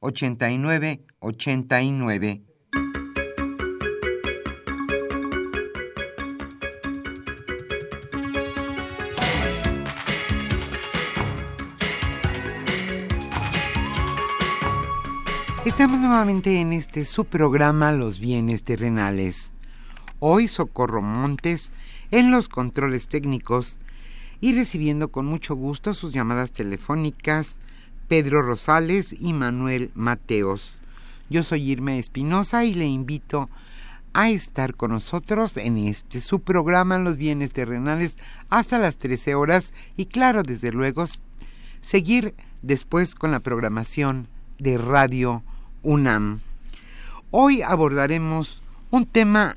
89 89. Estamos nuevamente en este subprograma Los bienes terrenales. Hoy Socorro Montes en los controles técnicos y recibiendo con mucho gusto sus llamadas telefónicas Pedro Rosales y Manuel Mateos. Yo soy Irma Espinosa y le invito a estar con nosotros en este su programa Los Bienes Terrenales hasta las 13 horas y claro, desde luego, seguir después con la programación de Radio UNAM. Hoy abordaremos un tema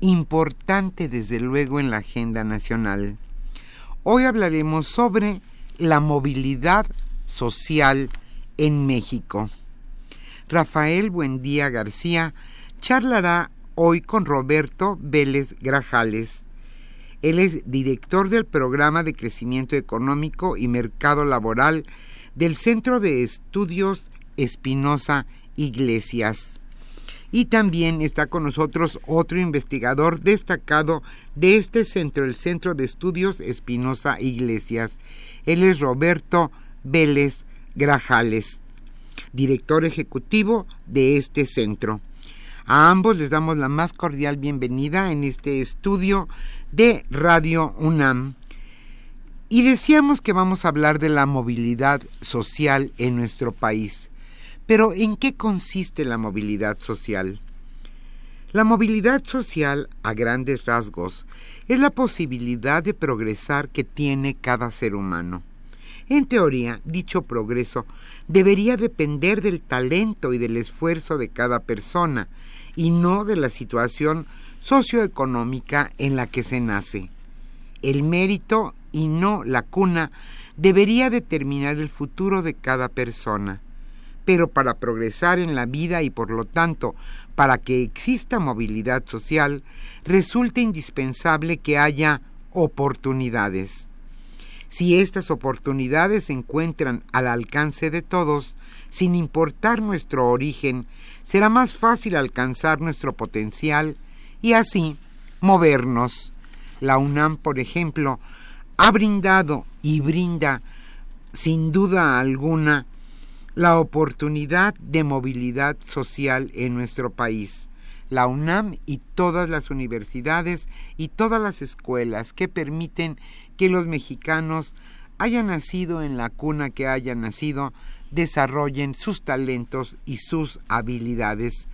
importante desde luego en la agenda nacional. Hoy hablaremos sobre la movilidad social en México. Rafael Buendía García charlará hoy con Roberto Vélez Grajales. Él es director del programa de crecimiento económico y mercado laboral del Centro de Estudios Espinosa Iglesias. Y también está con nosotros otro investigador destacado de este centro, el Centro de Estudios Espinosa Iglesias. Él es Roberto Vélez Grajales, director ejecutivo de este centro. A ambos les damos la más cordial bienvenida en este estudio de Radio UNAM. Y decíamos que vamos a hablar de la movilidad social en nuestro país. Pero ¿en qué consiste la movilidad social? La movilidad social, a grandes rasgos, es la posibilidad de progresar que tiene cada ser humano. En teoría, dicho progreso debería depender del talento y del esfuerzo de cada persona y no de la situación socioeconómica en la que se nace. El mérito y no la cuna debería determinar el futuro de cada persona. Pero para progresar en la vida y por lo tanto para que exista movilidad social, resulta indispensable que haya oportunidades. Si estas oportunidades se encuentran al alcance de todos, sin importar nuestro origen, será más fácil alcanzar nuestro potencial y así movernos. La UNAM, por ejemplo, ha brindado y brinda, sin duda alguna, la oportunidad de movilidad social en nuestro país. La UNAM y todas las universidades y todas las escuelas que permiten que los mexicanos hayan nacido en la cuna que hayan nacido, desarrollen sus talentos y sus habilidades.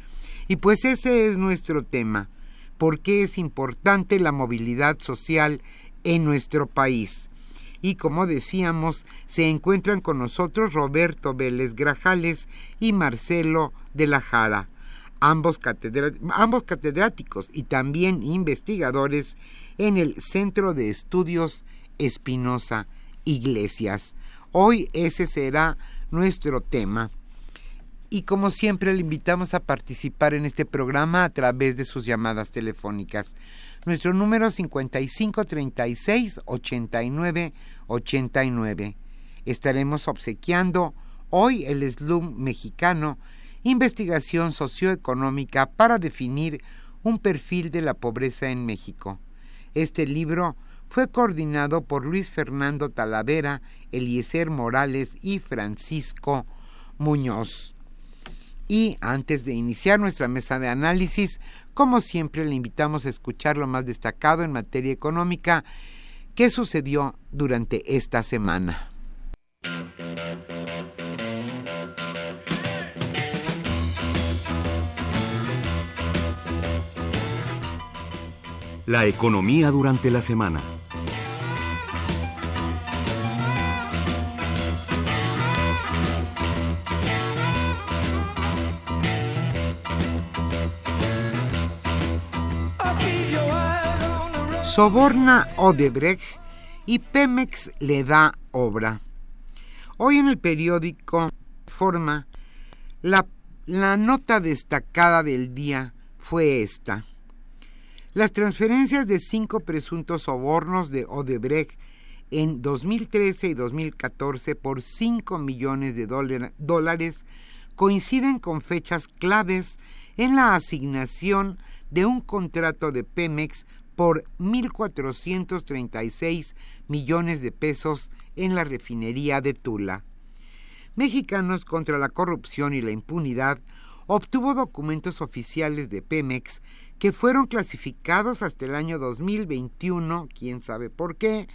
Y pues ese es nuestro tema, por qué es importante la movilidad social en nuestro país. Y como decíamos, se encuentran con nosotros Roberto Vélez Grajales y Marcelo de la Jara, ambos, ambos catedráticos y también investigadores en el Centro de Estudios Espinosa Iglesias. Hoy ese será nuestro tema. Y como siempre le invitamos a participar en este programa a través de sus llamadas telefónicas. Nuestro número 5536 89 89. Estaremos obsequiando hoy el SLUM mexicano, investigación socioeconómica para definir un perfil de la pobreza en México. Este libro fue coordinado por Luis Fernando Talavera, Eliezer Morales y Francisco Muñoz. Y antes de iniciar nuestra mesa de análisis, como siempre le invitamos a escuchar lo más destacado en materia económica que sucedió durante esta semana. La economía durante la semana. Soborna Odebrecht y Pemex le da obra. Hoy en el periódico Forma, la, nota destacada del día fue esta. Las transferencias de cinco presuntos sobornos de Odebrecht en 2013 y 2014 por 5 millones de dólares coinciden con fechas claves en la asignación de un contrato de Pemex por 1.436 millones de pesos en la refinería de Tula. Mexicanos contra la corrupción y la impunidad obtuvo documentos oficiales de Pemex que fueron clasificados hasta el año 2021, quién sabe por qué,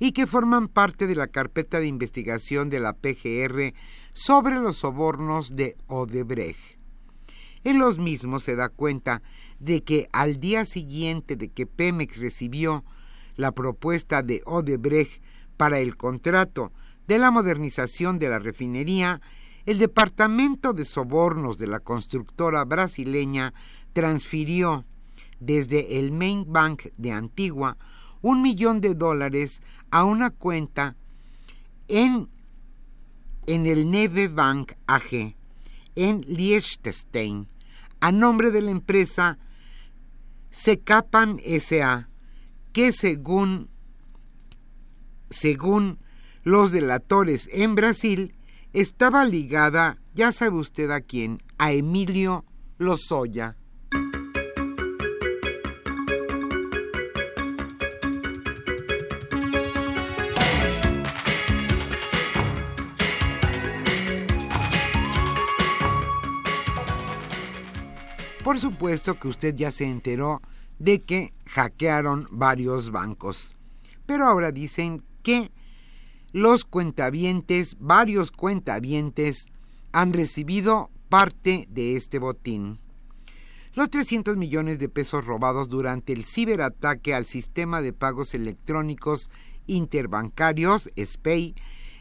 y que forman parte de la carpeta de investigación de la PGR sobre los sobornos de Odebrecht. En los mismos se da cuenta de que al día siguiente de que Pemex recibió la propuesta de Odebrecht para el contrato de la modernización de la refinería, el Departamento de Sobornos de la constructora brasileña transfirió desde el Main Bank de Antigua un millón de dólares a una cuenta en, en el Neve Bank AG en Liechtenstein a nombre de la empresa Secapan SA, que según, según los delatores en Brasil, estaba ligada, ya sabe usted a quién, a Emilio Lozoya. Por supuesto que usted ya se enteró de que hackearon varios bancos. Pero ahora dicen que los cuentavientes, varios cuentavientes, han recibido parte de este botín. Los 300 millones de pesos robados durante el ciberataque al sistema de pagos electrónicos interbancarios, SPEI,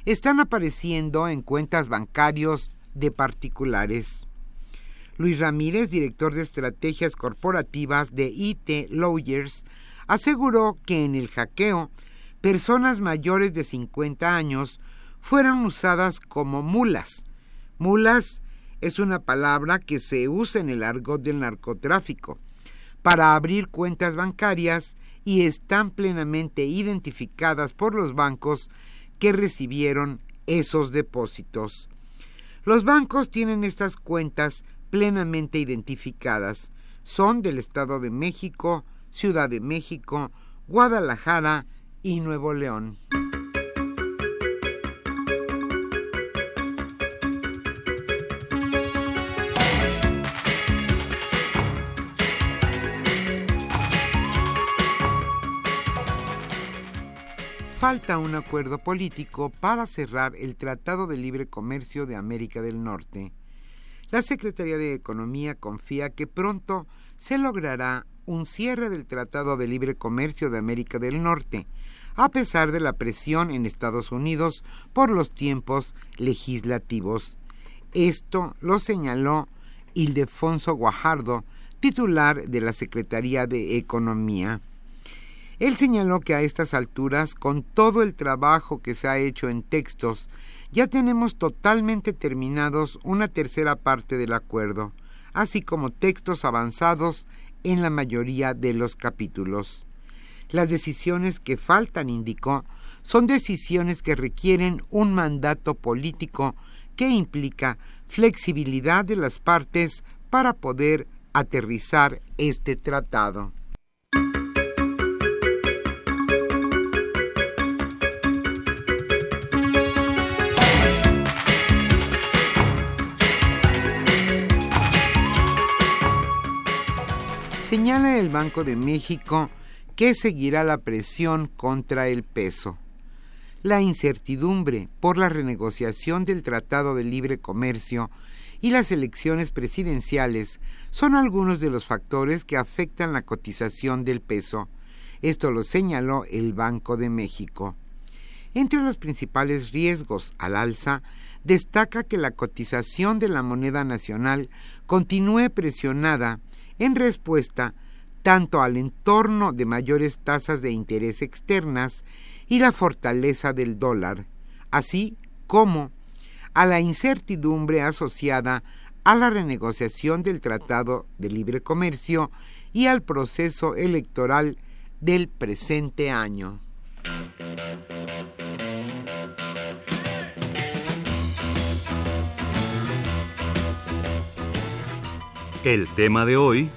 están apareciendo en cuentas bancarios de particulares. Luis Ramírez, director de estrategias corporativas de IT Lawyers, aseguró que en el hackeo personas mayores de 50 años fueron usadas como mulas. Mulas es una palabra que se usa en el argot del narcotráfico para abrir cuentas bancarias y están plenamente identificadas por los bancos que recibieron esos depósitos. Los bancos tienen estas cuentas plenamente identificadas. Son del Estado de México, Ciudad de México, Guadalajara y Nuevo León. falta un acuerdo político para cerrar el Tratado de Libre Comercio de América del Norte. La Secretaría de Economía confía que pronto se logrará un cierre del Tratado de Libre Comercio de América del Norte, a pesar de la presión en Estados Unidos por los tiempos legislativos. Esto lo señaló Ildefonso Guajardo, titular de la Secretaría de Economía. Él señaló que a estas alturas, con todo el trabajo que se ha hecho en textos, ya tenemos totalmente terminados una tercera parte del acuerdo, así como textos avanzados en la mayoría de los capítulos. Las decisiones que faltan, indicó, son decisiones que requieren un mandato político que implica flexibilidad de las partes para poder aterrizar este tratado. Señala el Banco de México que seguirá la presión contra el peso. La incertidumbre por la renegociación del Tratado de Libre Comercio y las elecciones presidenciales son algunos de los factores que afectan la cotización del peso. Esto lo señaló el Banco de México. Entre los principales riesgos al alza, destaca que la cotización de la moneda nacional continúe presionada en respuesta tanto al entorno de mayores tasas de interés externas y la fortaleza del dólar, así como a la incertidumbre asociada a la renegociación del Tratado de Libre Comercio y al proceso electoral del presente año. El tema de hoy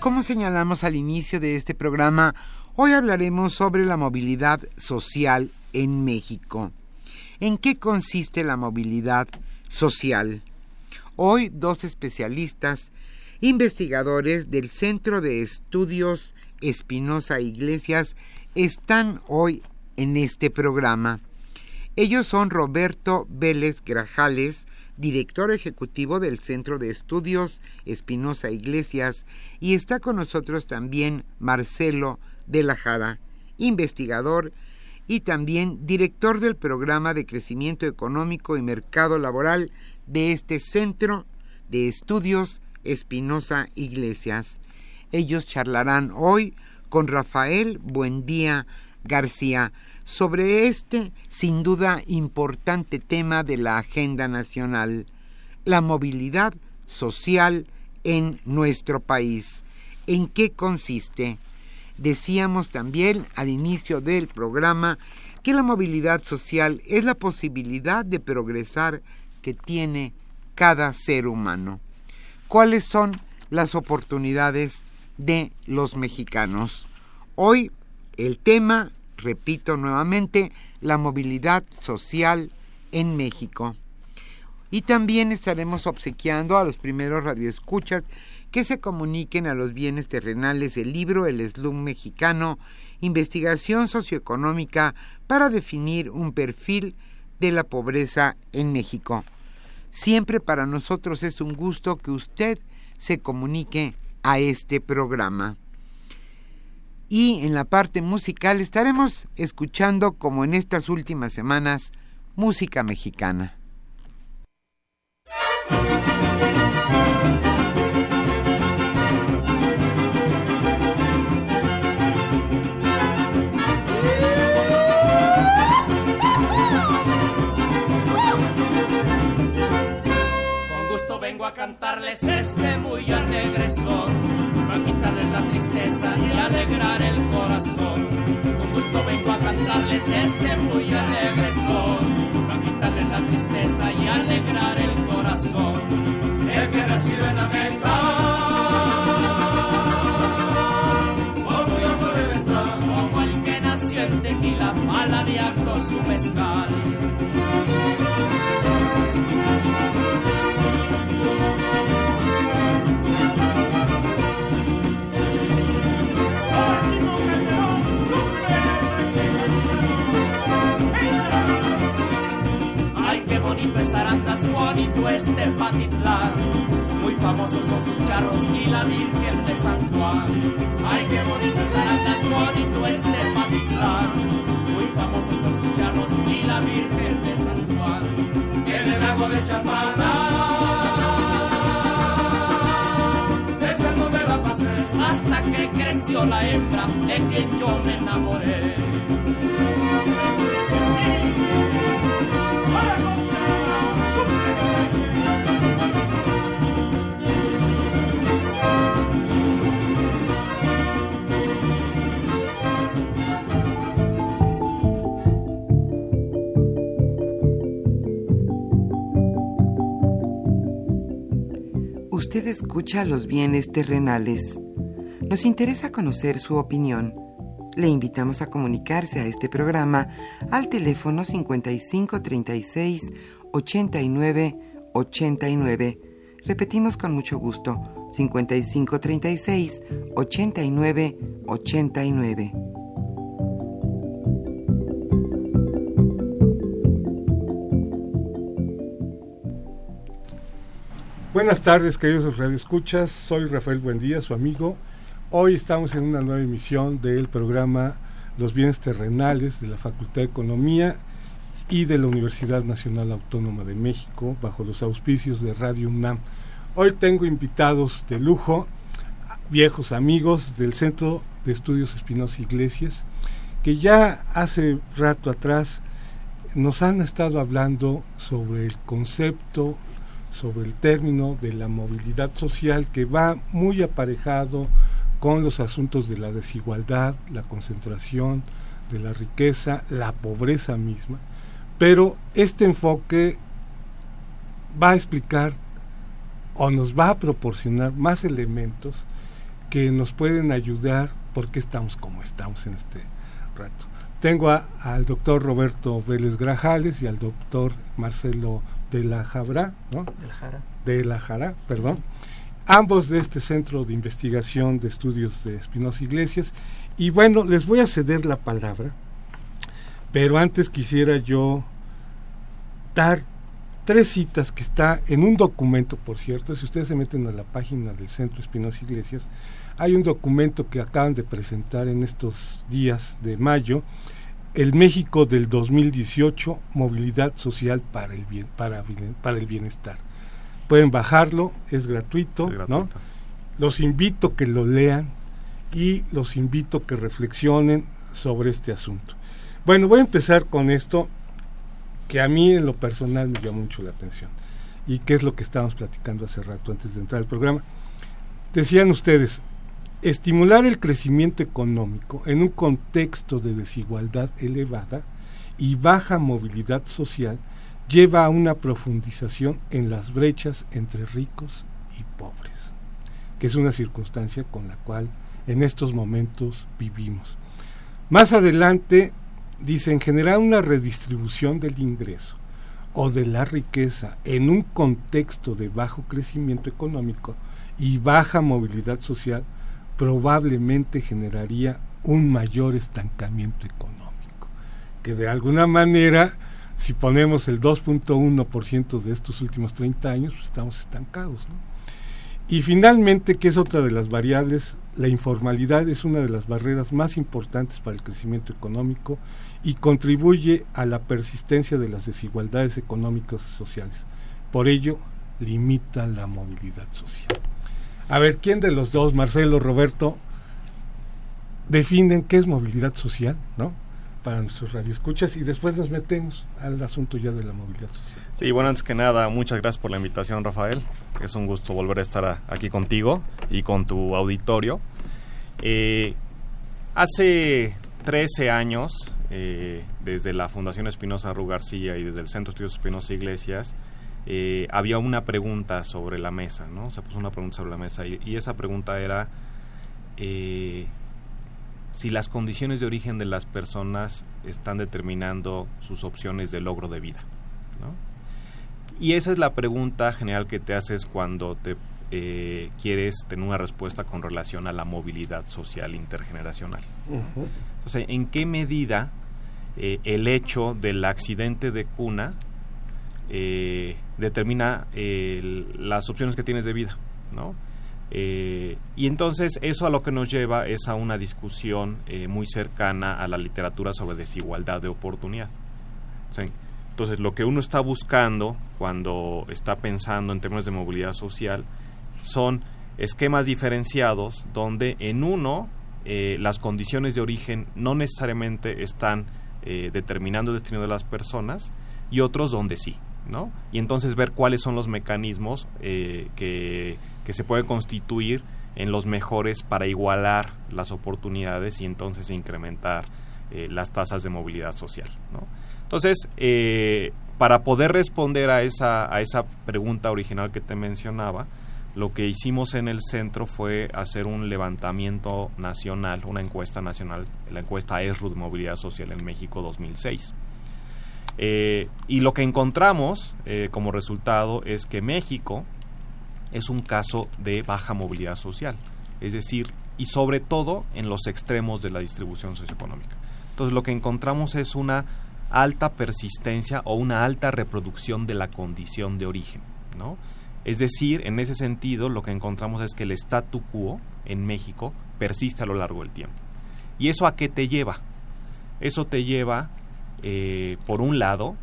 Como señalamos al inicio de este programa, hoy hablaremos sobre la movilidad social en México. ¿En qué consiste la movilidad social? Hoy dos especialistas, investigadores del Centro de Estudios Espinosa Iglesias, están hoy en este programa. Ellos son Roberto Vélez Grajales, director ejecutivo del Centro de Estudios Espinosa Iglesias, y está con nosotros también Marcelo de la Jara, investigador y también director del programa de crecimiento económico y mercado laboral de este Centro de Estudios Espinosa Iglesias. Ellos charlarán hoy con Rafael Buendía García sobre este, sin duda, importante tema de la agenda nacional, la movilidad social en nuestro país. ¿En qué consiste? Decíamos también al inicio del programa que la movilidad social es la posibilidad de progresar que tiene cada ser humano. ¿Cuáles son las oportunidades de los mexicanos? Hoy el tema, repito nuevamente, la movilidad social en México. Y también estaremos obsequiando a los primeros radioescuchas que se comuniquen a los bienes terrenales el libro El Slum Mexicano, Investigación Socioeconómica para definir un perfil de la pobreza en México. Siempre para nosotros es un gusto que usted se comunique a este programa. Y en la parte musical estaremos escuchando, como en estas últimas semanas, música mexicana. A cantarles este muy alegre son, a quitarles la tristeza y alegrar el corazón. Con gusto vengo a cantarles este muy alegre son, a quitarles la tristeza y alegrar el corazón. El que nacido en este Patitlán. Muy famosos son sus charros y la Virgen de San Juan. Ay, qué bonito Zarandas, bonito este Patitlán. Muy famosos son sus charros y la Virgen de San Juan. En el lago de Chapala. Es cuando me la pasé hasta que creció la hembra de quien yo me enamoré. Usted escucha los bienes terrenales. Nos interesa conocer su opinión. Le invitamos a comunicarse a este programa al teléfono 5536 89 89. Repetimos con mucho gusto, 5536 89 89. Buenas tardes, queridos radioescuchas. Soy Rafael Buendía, su amigo. Hoy estamos en una nueva emisión del programa Los bienes terrenales de la Facultad de Economía y de la Universidad Nacional Autónoma de México, bajo los auspicios de Radio UNAM. Hoy tengo invitados de lujo, viejos amigos del Centro de Estudios Espinosa Iglesias, que ya hace rato atrás nos han estado hablando sobre el concepto sobre el término de la movilidad social que va muy aparejado con los asuntos de la desigualdad, la concentración de la riqueza, la pobreza misma, pero este enfoque va a explicar o nos va a proporcionar más elementos que nos pueden ayudar porque estamos como estamos en este rato. Tengo al doctor Roberto Vélez Grajales y al doctor Marcelo de la Jabra, ¿no? De la Jara. De la Jara, perdón. Ambos de este Centro de Investigación de Estudios de Espinosa Iglesias. Y bueno, les voy a ceder la palabra, pero antes quisiera yo dar tres citas que está en un documento, por cierto, si ustedes se meten a la página del Centro Espinosa Iglesias, hay un documento que acaban de presentar en estos días de mayo, el México del 2018, movilidad social para el bien, para, para el bienestar. Pueden bajarlo, es gratuito, Es gratuito. ¿no? Los invito que lo lean y los invito que reflexionen sobre este asunto. Bueno, voy a empezar con esto que a mí en lo personal me llamó mucho la atención y que es lo que estábamos platicando hace rato antes de entrar al programa. Decían ustedes, estimular el crecimiento económico en un contexto de desigualdad elevada y baja movilidad social lleva a una profundización en las brechas entre ricos y pobres, que es una circunstancia con la cual en estos momentos vivimos. Más adelante dicen generar una redistribución del ingreso o de la riqueza en un contexto de bajo crecimiento económico y baja movilidad social probablemente generaría un mayor estancamiento económico, que de alguna manera, si ponemos el 2.1% de estos últimos 30 años, pues estamos estancados. Y finalmente, que es otra de las variables, la informalidad es una de las barreras más importantes para el crecimiento económico y contribuye a la persistencia de las desigualdades económicas y sociales. Por ello, limita la movilidad social. A ver, ¿quién de los dos, Marcelo, Roberto, definen qué es movilidad social, ¿no? Para nuestros radioescuchas y después nos metemos al asunto ya de la movilidad social. Sí, bueno, antes que nada, muchas gracias por la invitación, Rafael. Es un gusto volver a estar aquí contigo y con tu auditorio. Eh, hace 13 años, eh, desde la Fundación Espinosa Ru García y desde el Centro de Estudios Espinosa Iglesias, eh, había una pregunta sobre la mesa, ¿no? Se puso una pregunta sobre la mesa y, y esa pregunta era eh, si las condiciones de origen de las personas están determinando sus opciones de logro de vida, ¿no? Y esa es la pregunta general que te haces cuando te eh, quieres tener una respuesta con relación a la movilidad social intergeneracional. Entonces, ¿en qué medida eh, el hecho del accidente de cuna eh, determina las opciones que tienes de vida, ¿no? Eh, y entonces eso a lo que nos lleva es a una discusión eh, muy cercana a la literatura sobre desigualdad de oportunidad. entonces lo que uno está buscando cuando está pensando en términos de movilidad social son esquemas diferenciados donde en uno eh, las condiciones de origen no necesariamente están determinando el destino de las personas y otros donde sí. ¿no? Y entonces ver cuáles son los mecanismos que que se puede constituir en los mejores para igualar las oportunidades y entonces incrementar eh, las tasas de movilidad social. Entonces, eh, para poder responder a esa, a esa pregunta original que te mencionaba, lo que hicimos en el centro fue hacer un levantamiento nacional, una encuesta nacional, la encuesta ESRU de Movilidad Social en México 2006. Eh, y lo que encontramos como resultado es que México es un caso de baja movilidad social, es decir, y sobre todo en los extremos de la distribución socioeconómica. Entonces lo que encontramos es una alta persistencia o una alta reproducción de la condición de origen, ¿no? Es decir, en ese sentido lo que encontramos es que el statu quo en México persiste a lo largo del tiempo. ¿Y eso a qué te lleva? Eso te lleva, eh, por un lado,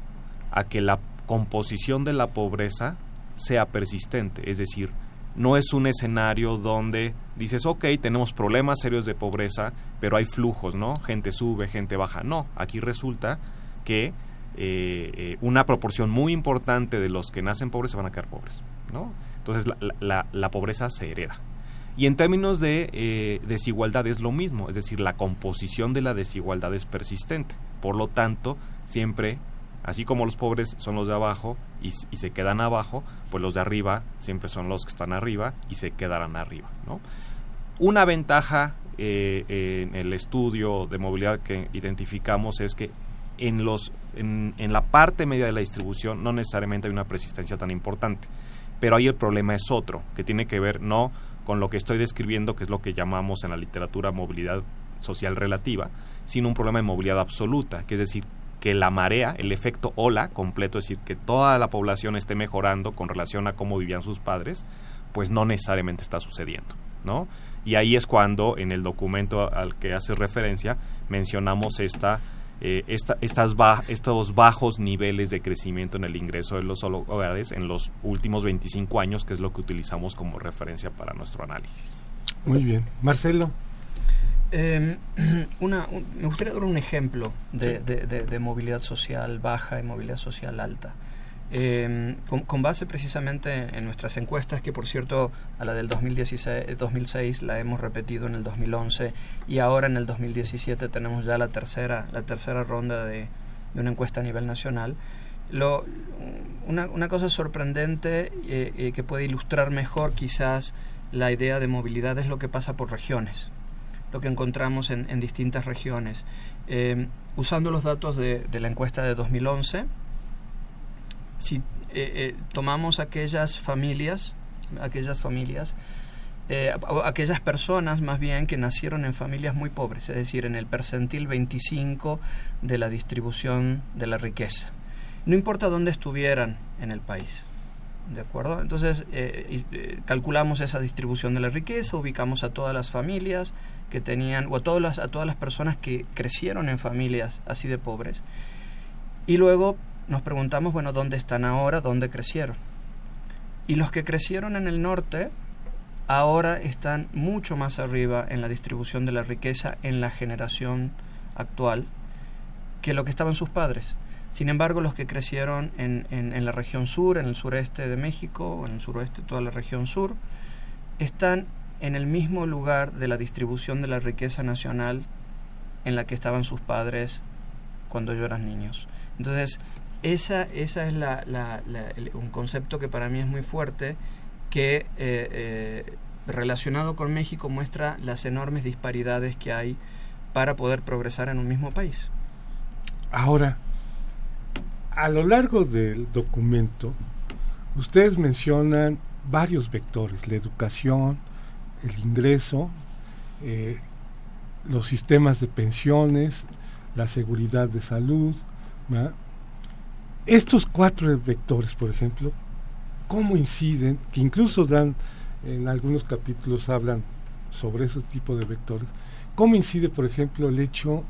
a que la composición de la pobreza sea persistente, es decir, no es un escenario donde dices, ok, tenemos problemas serios de pobreza, pero hay flujos, ¿no? Gente sube, gente baja. No, aquí resulta que eh, eh, una proporción muy importante de los que nacen pobres se van a quedar pobres, ¿no? Entonces la, pobreza se hereda. Y en términos de eh, desigualdad es lo mismo, es decir, la composición de la desigualdad es persistente. Por lo tanto, siempre Así como los pobres son los de abajo y, se quedan abajo, pues los de arriba siempre son los que están arriba y se quedarán arriba. Una ventaja eh, en el estudio de movilidad que identificamos es que en, en la parte media de la distribución no necesariamente hay una persistencia tan importante, pero ahí el problema es otro, que tiene que ver no con lo que estoy describiendo, que es lo que llamamos en la literatura movilidad social relativa, sino un problema de movilidad absoluta, que es decir, que la marea, el efecto ola completo, es decir, que toda la población esté mejorando con relación a cómo vivían sus padres, pues no necesariamente está sucediendo, ¿no? Y ahí es cuando en el documento al que hace referencia mencionamos esta, eh, esta estas estos bajos niveles de crecimiento en el ingreso de los hogares en los últimos 25 años, que es lo que utilizamos como referencia para nuestro análisis. Muy bien. Marcelo. Eh, una, me gustaría dar un ejemplo de, movilidad social baja y movilidad social alta. Em, con, base precisamente en, nuestras encuestas, que por cierto a la del 2016, 2006 la hemos repetido en el 2011 y ahora en el 2017 tenemos ya la tercera, la tercera ronda de, una encuesta a nivel nacional. Lo, una, cosa sorprendente eh, eh, que puede ilustrar mejor quizás la idea de movilidad es lo que pasa por regiones lo que encontramos en, distintas regiones. Eh, usando los datos de, la encuesta de 2011, si eh, eh, tomamos aquellas familias, aquellas familias, aquellas personas más bien que nacieron en familias muy pobres, es decir, en el percentil 25 de la distribución de la riqueza. No importa dónde estuvieran en el país. ¿De acuerdo? Entonces calculamos esa distribución de la riqueza, ubicamos a todas las familias, que tenían, o a todas, a todas las personas que crecieron en familias así de pobres. Y luego nos preguntamos, bueno, ¿dónde están ahora? ¿Dónde crecieron? Y los que crecieron en el norte ahora están mucho más arriba en la distribución de la riqueza en la generación actual que lo que estaban sus padres. Sin embargo, los que crecieron en, en, la región sur, en el sureste de México, en el suroeste, toda la región sur, están en el mismo lugar de la distribución de la riqueza nacional en la que estaban sus padres cuando yo eran niños. Entonces, esa, esa es la, un concepto que para mí es muy fuerte, que eh, eh, relacionado con México muestra las enormes disparidades que hay para poder progresar en un mismo país. Ahora, a lo largo del documento, ustedes mencionan varios vectores, la educación, el ingreso, eh, los sistemas de pensiones, la seguridad de salud. Estos cuatro vectores, por ejemplo, ¿cómo inciden? Que incluso dan, en algunos capítulos hablan sobre ese tipo de vectores. ¿Cómo incide, por ejemplo, el hecho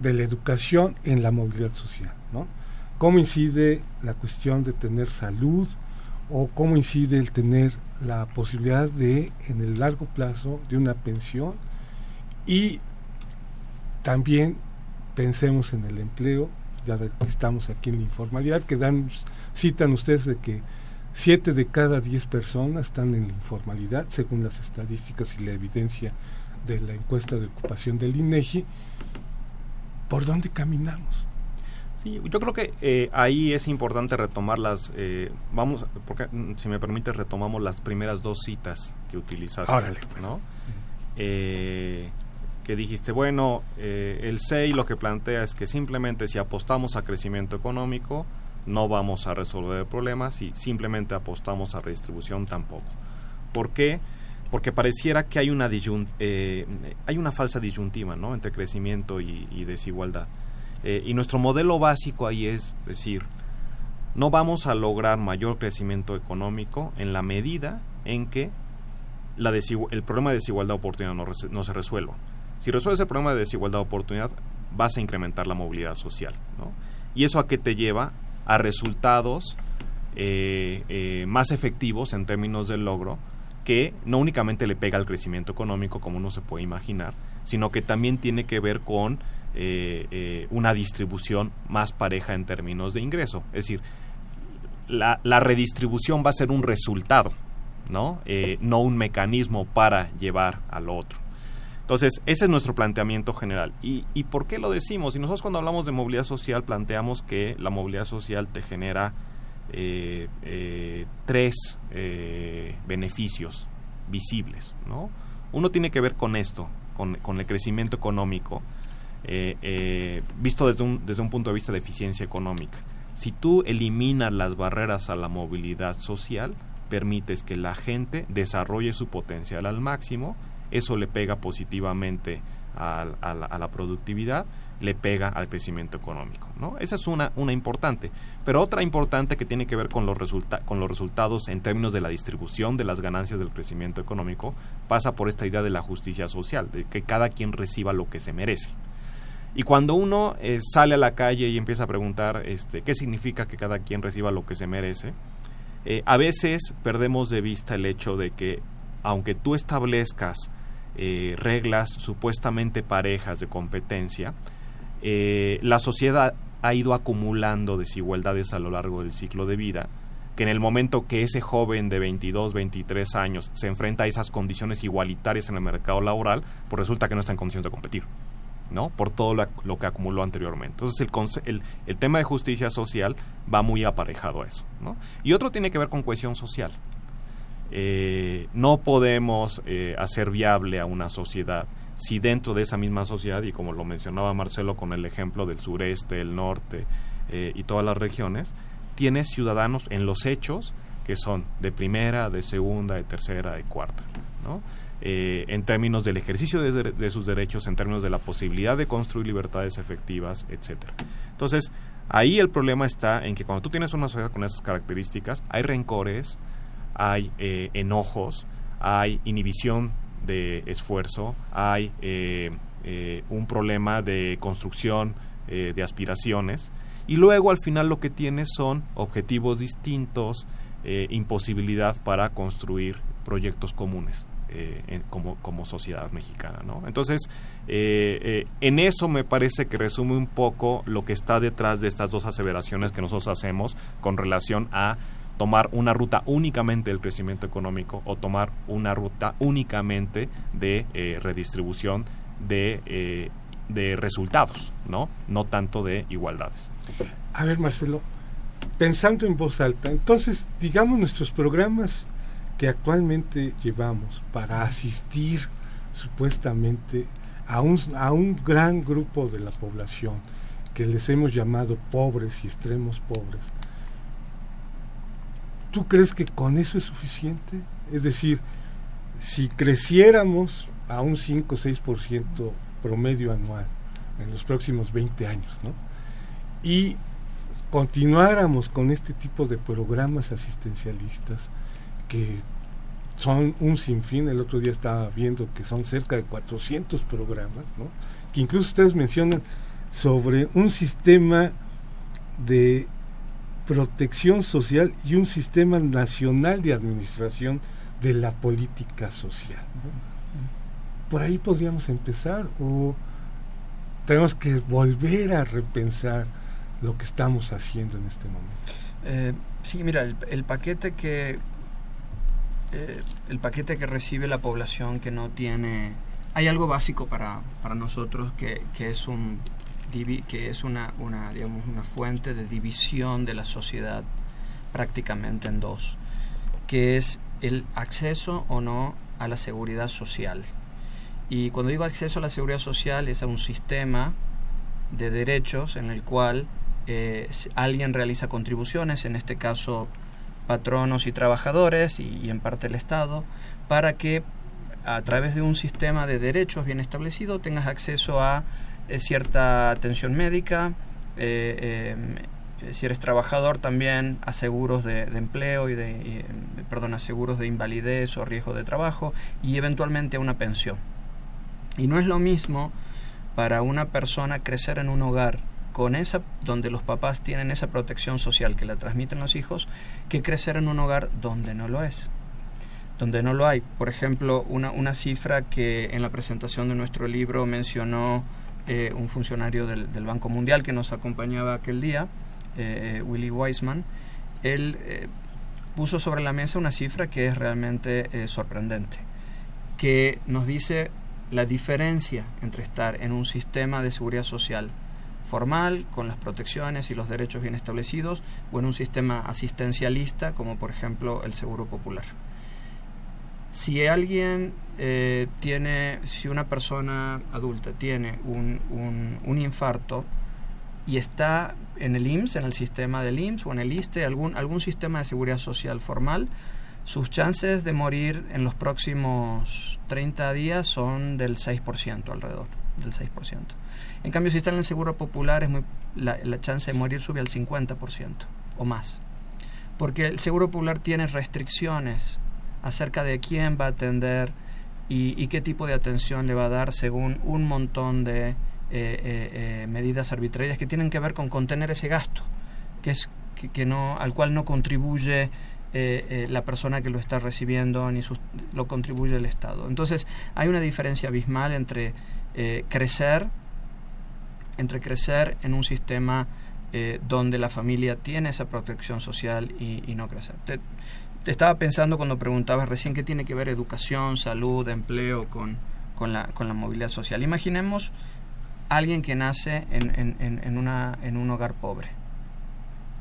de la educación en la movilidad social? ¿no? ¿Cómo incide la cuestión de tener salud o cómo incide el tener la posibilidad de, en el largo plazo, de una pensión? Y también pensemos en el empleo, ya que estamos aquí en la informalidad, que dan, citan ustedes de que siete de cada diez personas están en la informalidad, según las estadísticas y la evidencia de la encuesta de ocupación del INEGI. ¿Por dónde caminamos? Sí, yo creo que eh, ahí es importante retomar las, eh, vamos, porque mm, si me permite retomamos las primeras dos citas que utilizaste, Órale, pues. ¿no? Eh, que dijiste, bueno, eh, el SEI lo que plantea es que simplemente si apostamos a crecimiento económico, no vamos a resolver problemas y simplemente apostamos a redistribución tampoco. ¿Por qué? Porque pareciera que hay una, disyun- eh, hay una falsa disyuntiva ¿no? entre crecimiento y, desigualdad. Eh, y nuestro modelo básico ahí es decir, no vamos a lograr mayor crecimiento económico en la medida en que la el problema de desigualdad de oportunidad no, no se resuelva. Si resuelves el problema de desigualdad de oportunidad, vas a incrementar la movilidad social. ¿no? ¿Y eso a qué te lleva? A resultados eh, eh, más efectivos en términos del logro, que no únicamente le pega al crecimiento económico, como uno se puede imaginar, sino que también tiene que ver con eh, una distribución más pareja en términos de ingreso. Es decir, la, la redistribución va a ser un resultado, ¿no? No un mecanismo para llevar al otro. Entonces, ese es nuestro planteamiento general. ¿Y, ¿Y por qué lo decimos? Y nosotros cuando hablamos de movilidad social planteamos que la movilidad social te genera eh, eh, tres eh, beneficios visibles, ¿no? Uno tiene que ver con esto, con, con el crecimiento económico, eh, eh, visto desde un, desde un punto de vista de eficiencia económica. Si tú eliminas las barreras a la movilidad social, permites que la gente desarrolle su potencial al máximo, eso le pega positivamente a, la, productividad, le pega al crecimiento económico. ¿no? Esa es una, una importante. Pero otra importante que tiene que ver con los, resulta con los resultados en términos de la distribución de las ganancias del crecimiento económico pasa por esta idea de la justicia social, de que cada quien reciba lo que se merece. Y cuando uno eh, sale a la calle y empieza a preguntar este, qué significa que cada quien reciba lo que se merece, eh, a veces perdemos de vista el hecho de que aunque tú establezcas eh, reglas supuestamente parejas de competencia, eh, la sociedad ha ido acumulando desigualdades a lo largo del ciclo de vida, que en el momento que ese joven de 22, 23 años se enfrenta a esas condiciones igualitarias en el mercado laboral, pues resulta que no está en condiciones de competir. ¿no? por todo lo, que acumuló anteriormente. Entonces el, el, tema de justicia social va muy aparejado a eso. Y otro tiene que ver con cohesión social. Eh, no podemos eh, hacer viable a una sociedad si dentro de esa misma sociedad, y como lo mencionaba Marcelo con el ejemplo del sureste, el norte eh, y todas las regiones, tienes ciudadanos en los hechos que son de primera, de segunda, de tercera, de cuarta. ¿no? en términos del ejercicio de, de, de, sus derechos, en términos de la posibilidad de construir libertades efectivas, etcétera. Entonces, ahí el problema está en que cuando tú tienes una sociedad con esas características, hay rencores, hay eh, enojos, hay inhibición de esfuerzo, hay eh, eh, un problema de construcción eh, de aspiraciones, y luego al final lo que tienes son objetivos distintos, imposibilidad para construir proyectos comunes. Como, como, sociedad mexicana. ¿no? Entonces, en eso me parece que resume un poco lo que está detrás de estas dos aseveraciones que nosotros hacemos con relación a tomar una ruta únicamente del crecimiento económico o tomar una ruta únicamente de eh, redistribución de, de resultados, ¿no? no tanto de igualdades. A ver, Marcelo, pensando en voz alta, entonces, digamos, nuestros programas que actualmente llevamos para asistir supuestamente a un, a un gran grupo de la población que les hemos llamado pobres y extremos pobres, ¿tú crees que con eso es suficiente? Es decir, si creciéramos a un 5 o 6% promedio anual en los próximos 20 años, ¿no? Y continuáramos con este tipo de programas asistencialistas que son un sinfín, el otro día estaba viendo que son cerca de 400 programas, ¿no? que incluso ustedes mencionan sobre un sistema de protección social y un sistema nacional de administración de la política social. Por ahí podríamos empezar o tenemos que volver a repensar lo que estamos haciendo en este momento. Eh, sí, mira, el, paquete que eh, el paquete que recibe la población que no tiene hay algo básico para, para nosotros que, que es un que es una, una, digamos, una fuente de división de la sociedad prácticamente en dos, que es el acceso o no a la seguridad social. Y cuando digo acceso a la seguridad social es a un sistema de derechos en el cual eh, alguien realiza contribuciones, en este caso patronos y trabajadores y, en parte el Estado, para que a través de un sistema de derechos bien establecido tengas acceso a cierta atención médica, eh, si eres trabajador también a seguros de, empleo y de, perdón, a seguros de invalidez o riesgo de trabajo y eventualmente a una pensión. Y no es lo mismo para una persona crecer en un hogar con esa donde los papás tienen esa protección social que la transmiten los hijos que crecer en un hogar donde no lo es donde no lo hay por ejemplo una, una cifra que en la presentación de nuestro libro mencionó eh, un funcionario del, Banco Mundial que nos acompañaba aquel día eh, Willy Weisman él eh, puso sobre la mesa una cifra que es realmente sorprendente que nos dice la diferencia entre estar en un sistema de seguridad social formal, con las protecciones y los derechos bien establecidos, o en un sistema asistencialista, como por ejemplo el Seguro Popular. Si alguien eh, tiene, si una persona adulta tiene un, un, infarto y está en el IMSS, en el sistema del IMSS o en el ISTE, algún, algún sistema de seguridad social formal, sus chances de morir en los próximos 30 días son del 6% alrededor, del 6%. En cambio, si está en el seguro popular, es muy, la, chance de morir sube al 50% o más. Porque el seguro popular tiene restricciones acerca de quién va a atender y, qué tipo de atención le va a dar según un montón de eh, eh, eh, medidas arbitrarias que tienen que ver con contener ese gasto, que es que, no, al cual no contribuye la persona que lo está recibiendo ni lo contribuye el Estado. Entonces hay una diferencia abismal entre crecer entre crecer en un sistema donde la familia tiene esa protección social y, no crecer. Estaba pensando cuando preguntabas recién qué tiene que ver educación, salud, empleo con, con, la, con la movilidad social. Imaginemos alguien que nace en, en, una, en un hogar pobre.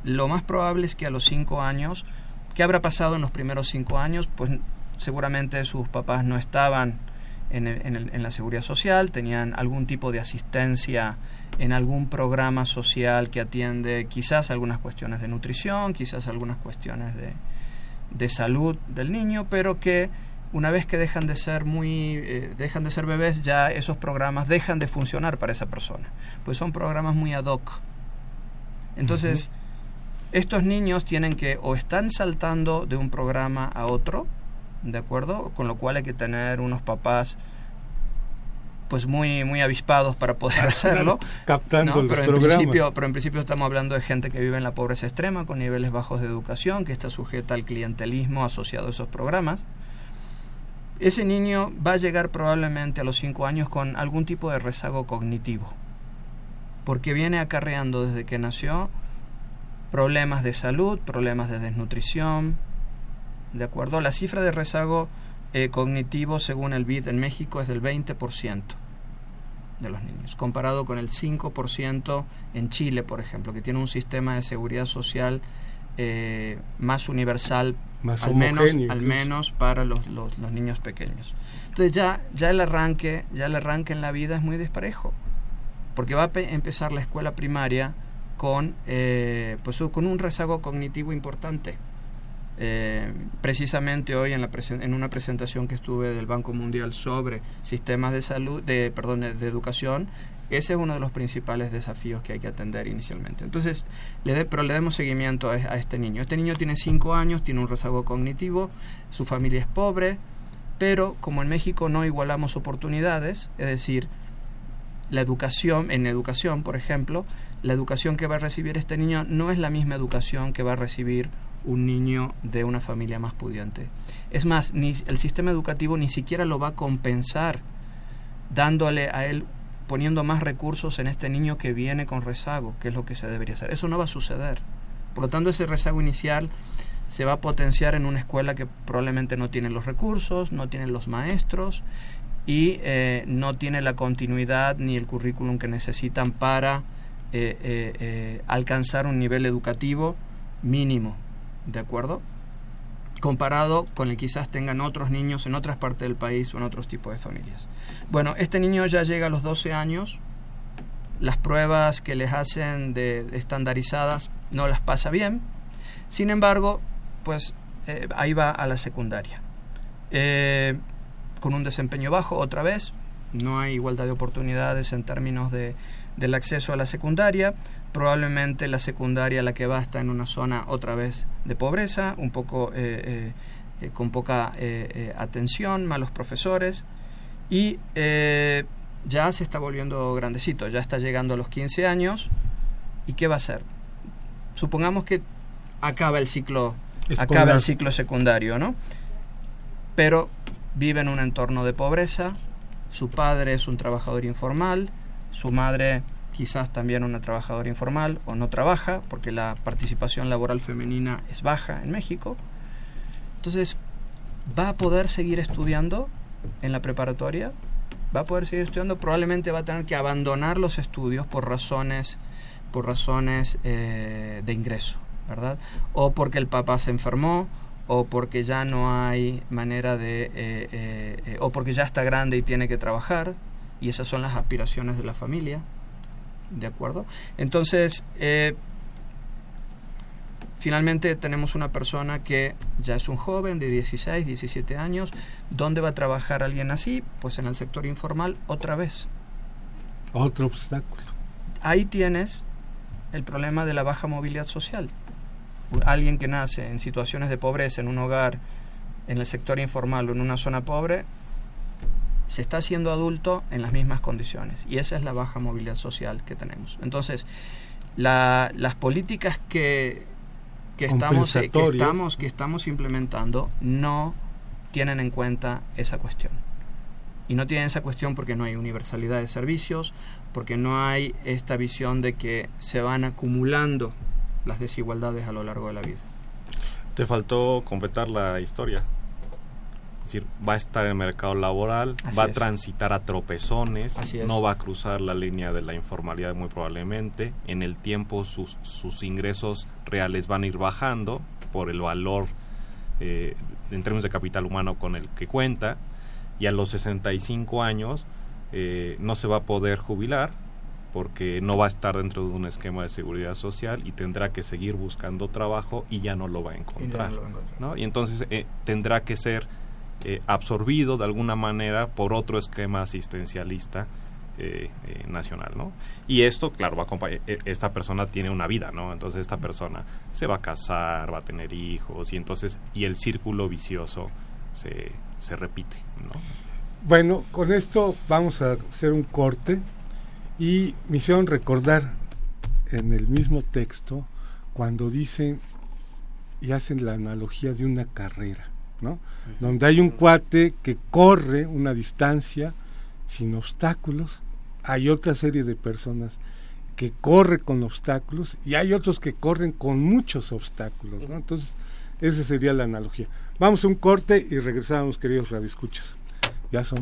Lo más probable es que a los cinco años, ¿qué habrá pasado en los primeros cinco años? Pues seguramente sus papás no estaban en, en, la seguridad social, tenían algún tipo de asistencia en algún programa social que atiende quizás algunas cuestiones de nutrición, quizás algunas cuestiones de, de salud del niño, pero que una vez que dejan de ser muy eh, dejan de ser bebés ya esos programas dejan de funcionar para esa persona. Pues son programas muy ad hoc. Entonces estos niños tienen que o están saltando de un programa a otro de acuerdo con lo cual hay que tener unos papás pues muy muy avispados para poder hacerlo captando pero en principio pero en principio estamos hablando de gente que vive en la pobreza extrema con niveles bajos de educación que está sujeta al clientelismo asociado a esos programas. Ese niño va a llegar probablemente a los cinco años con algún tipo de rezago cognitivo porque viene acarreando desde que nació problemas de salud problemas de desnutrición de acuerdo la cifra de rezago eh, cognitivo según el BID en México es del 20% de los niños, comparado con el 5% en Chile, por ejemplo, que tiene un sistema de seguridad social eh, más universal, al, menos, al menos para los, los, niños pequeños. Entonces ya, ya el arranque, ya el arranque en la vida es muy desparejo, porque va a empezar la escuela primaria con, eh, pues, con un rezago cognitivo importante. Eh, precisamente hoy en, la en una presentación que estuve del Banco Mundial sobre sistemas de salud, de, perdón, de educación, ese es uno de los principales desafíos que hay que atender inicialmente. Entonces, le pero le demos seguimiento a, a, este niño. Este niño tiene 5 años, tiene un rezago cognitivo, su familia es pobre, pero como en México no igualamos oportunidades, es decir, la educación, en educación, por ejemplo, la educación que va a recibir este niño no es la misma educación que va a recibir un niño de una familia más pudiente. Es más, ni, el sistema educativo ni siquiera lo va a compensar dándole a él, poniendo más recursos en este niño que viene con rezago, que es lo que se debería hacer. Eso no va a suceder. Por lo tanto, ese rezago inicial se va a potenciar en una escuela que probablemente no tiene los recursos, no tiene los maestros y eh, no tiene la continuidad ni el currículum que necesitan para eh, eh, alcanzar un nivel educativo mínimo ¿de acuerdo? Comparado con el quizás tengan otros niños en otras partes del país o en otros tipos de familias. Bueno, este niño ya llega a los 12 años, las pruebas que les hacen de, estandarizadas no las pasa bien, sin embargo, pues eh, ahí va a la secundaria. Eh, con un desempeño bajo, otra vez, no hay igualdad de oportunidades en términos de, del acceso a la secundaria, probablemente la secundaria la que va está en una zona otra vez de pobreza, un poco eh, eh, con poca eh, atención, malos profesores y ya se está volviendo grandecito, ya está llegando a los 15 años y ¿qué va a hacer? Supongamos que acaba el ciclo acaba el ciclo secundario, ¿no? Pero vive en un entorno de pobreza, su padre es un trabajador informal, su madre quizás también una trabajadora informal o no trabaja porque la participación laboral femenina es baja en México. Entonces, ¿va a poder seguir estudiando en la preparatoria? ¿Va a poder seguir estudiando? Probablemente va a tener que abandonar los estudios por razones, por razones eh, de ingreso, ¿verdad? O porque el papá se enfermó, o porque ya no hay manera de, eh, eh, o porque ya está grande y tiene que trabajar, y esas son las aspiraciones de la familia. ¿De acuerdo? Entonces, eh, finalmente tenemos una persona que ya es un joven de 16, 17 años. ¿Dónde va a trabajar alguien así? Pues en el sector informal otra vez. Otro obstáculo. Ahí tienes el problema de la baja movilidad social. Alguien que nace en situaciones de pobreza en un hogar, en el sector informal o en una zona pobre, se está haciendo adulto en las mismas condiciones y esa es la baja movilidad social que tenemos. Entonces, las políticas que, que, estamos, que, estamos, que estamos implementando no tienen en cuenta esa cuestión. Y no tienen esa cuestión porque no hay universalidad de servicios, porque no hay esta visión de que se van acumulando las desigualdades a lo largo de la vida. Te faltó completar la historia decir, va a estar en el mercado laboral, va a transitar a tropezones, no va a cruzar la línea de la informalidad muy probablemente, en el tiempo sus, sus ingresos reales van a ir bajando por el valor eh, en términos de capital humano con el que cuenta, y a los 65 años eh, no se va a poder jubilar porque no va a estar dentro de un esquema de seguridad social y tendrá que seguir buscando trabajo y ya no lo va a encontrar. Y, entonces eh, tendrá que ser eh, absorbido de alguna manera por otro esquema asistencialista eh, eh, nacional, ¿no? Y esto, claro, va a esta persona tiene una vida, ¿no? Entonces esta persona se va a casar, va a tener hijos y entonces y el círculo vicioso se, se repite, ¿no? Bueno, con esto vamos a hacer un corte y me hicieron recordar en el mismo texto cuando dicen y hacen la analogía de una carrera. Donde hay un cuate que corre una distancia sin obstáculos, hay otra serie de personas que corre con obstáculos y hay otros que corren con muchos obstáculos, Entonces, esa sería la analogía. Vamos a un corte y regresamos, queridos radioescuchas. Ya son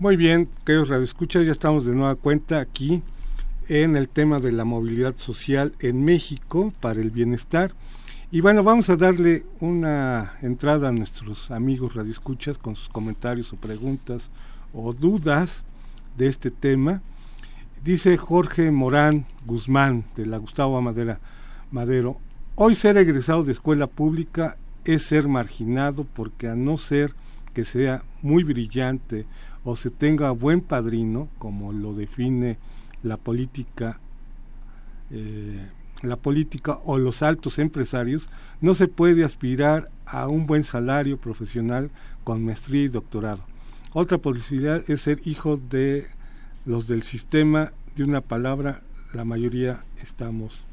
Muy bien, queridos radioescuchas, ya estamos de nueva cuenta aquí en el tema de la movilidad social en México para el bienestar. Y bueno, vamos a darle una entrada a nuestros amigos radioescuchas con sus comentarios o preguntas o dudas de este tema. Dice Jorge Morán Guzmán de la Gustavo Madera Madero, hoy ser egresado de escuela pública es ser marginado porque a no ser que sea muy brillante o se tenga buen padrino, como lo define la política, eh, la política o los altos empresarios, no se puede aspirar a un buen salario profesional con maestría y doctorado. Otra posibilidad es ser hijo de los del sistema, de una palabra, la mayoría estamos